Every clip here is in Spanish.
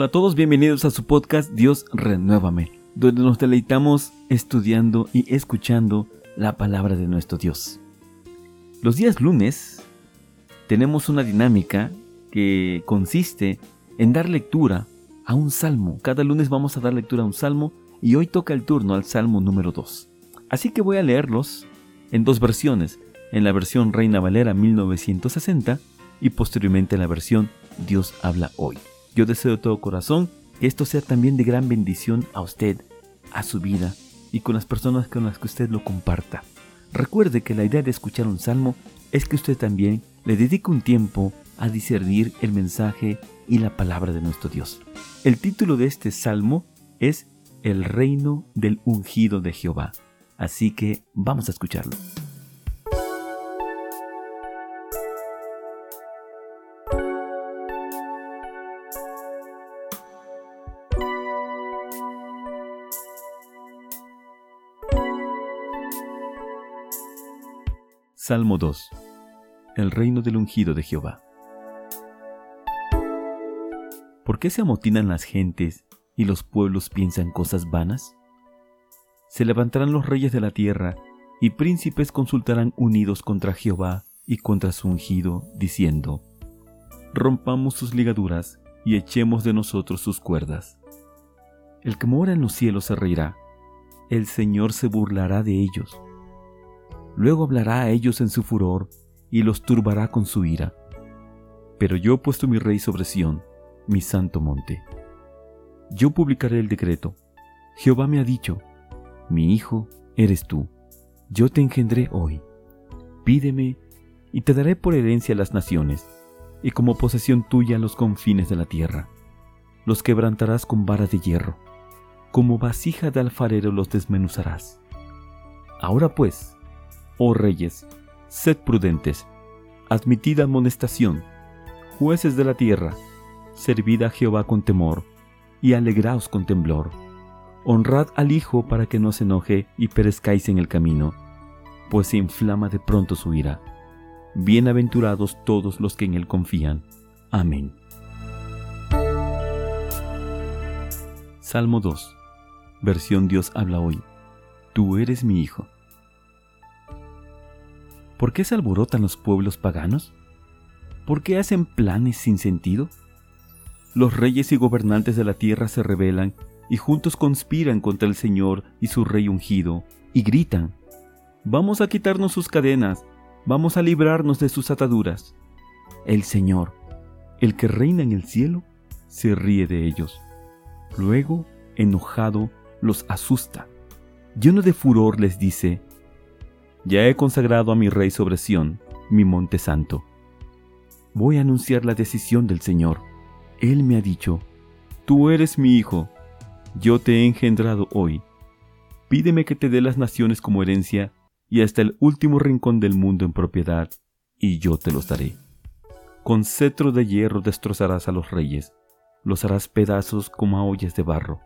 Hola a todos, bienvenidos a su podcast Dios Renuévame, donde nos deleitamos estudiando y escuchando la palabra de nuestro Dios. Los días lunes tenemos una dinámica que consiste en dar lectura a un salmo. Cada lunes vamos a dar lectura a un salmo y hoy toca el turno al salmo número 2. Así que voy a leerlos en dos versiones, en la versión Reina Valera 1960 y posteriormente en la versión Dios habla hoy. Yo deseo de todo corazón que esto sea también de gran bendición a usted, a su vida y con las personas con las que usted lo comparta. Recuerde que la idea de escuchar un salmo es que usted también le dedique un tiempo a discernir el mensaje y la palabra de nuestro Dios. El título de este salmo es El reino del ungido de Jehová. Así que vamos a escucharlo. Salmo 2 El reino del ungido de Jehová. ¿Por qué se amotinan las gentes y los pueblos piensan cosas vanas? Se levantarán los reyes de la tierra y príncipes consultarán unidos contra Jehová y contra su ungido, diciendo, Rompamos sus ligaduras y echemos de nosotros sus cuerdas. El que mora en los cielos se reirá, el Señor se burlará de ellos Luego hablará a ellos en su furor y los turbará con su ira. Pero yo he puesto mi rey sobre Sión, mi santo monte. Yo publicaré el decreto. Jehová me ha dicho, mi hijo eres tú, yo te engendré hoy. Pídeme y te daré por herencia las naciones, y como posesión tuya los confines de la tierra. Los quebrantarás con varas de hierro, como vasija de alfarero los desmenuzarás. Ahora pues, oh reyes, sed prudentes, admitid amonestación, jueces de la tierra, servid a Jehová con temor, y alegraos con temblor. Honrad al Hijo para que no se enoje y perezcáis en el camino, pues se inflama de pronto su ira. Bienaventurados todos los que en él confían. Amén. Salmo 2. Versión Dios habla hoy. Tú eres mi Hijo. ¿Por qué se alborotan los pueblos paganos? ¿Por qué hacen planes sin sentido? Los reyes y gobernantes de la tierra se rebelan y juntos conspiran contra el Señor y su rey ungido, y gritan, Vamos a quitarnos sus cadenas, vamos a librarnos de sus ataduras. El Señor, el que reina en el cielo, se ríe de ellos. Luego, enojado, los asusta. Lleno de furor les dice, ya he consagrado a mi rey sobre Sión, mi monte santo. Voy a anunciar la decisión del Señor. Él me ha dicho, Tú eres mi hijo, yo te he engendrado hoy. Pídeme que te dé las naciones como herencia y hasta el último rincón del mundo en propiedad, y yo te los daré. Con cetro de hierro destrozarás a los reyes, los harás pedazos como a de barro.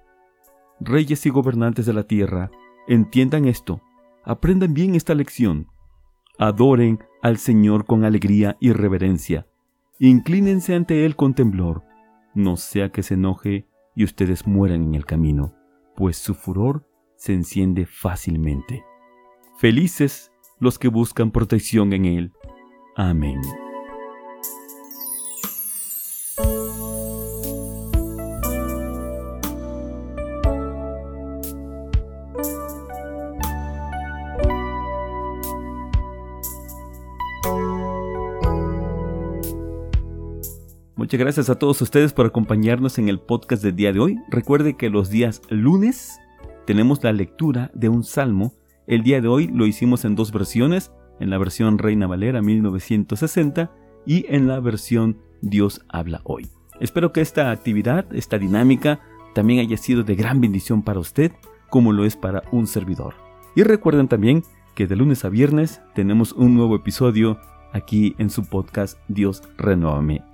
Reyes y gobernantes de la tierra, entiendan esto Aprendan bien esta lección. Adoren al Señor con alegría y reverencia. Inclínense ante Él con temblor. No sea que se enoje y ustedes mueran en el camino, pues su furor se enciende fácilmente. Felices los que buscan protección en Él. Amén. Muchas gracias a todos ustedes por acompañarnos en el podcast del día de hoy. Recuerde que los días lunes tenemos la lectura de un salmo. El día de hoy lo hicimos en dos versiones, en la versión Reina Valera 1960 y en la versión Dios habla hoy. Espero que esta actividad, esta dinámica, también haya sido de gran bendición para usted, como lo es para un servidor. Y recuerden también que de lunes a viernes tenemos un nuevo episodio aquí en su podcast Dios Renuévame.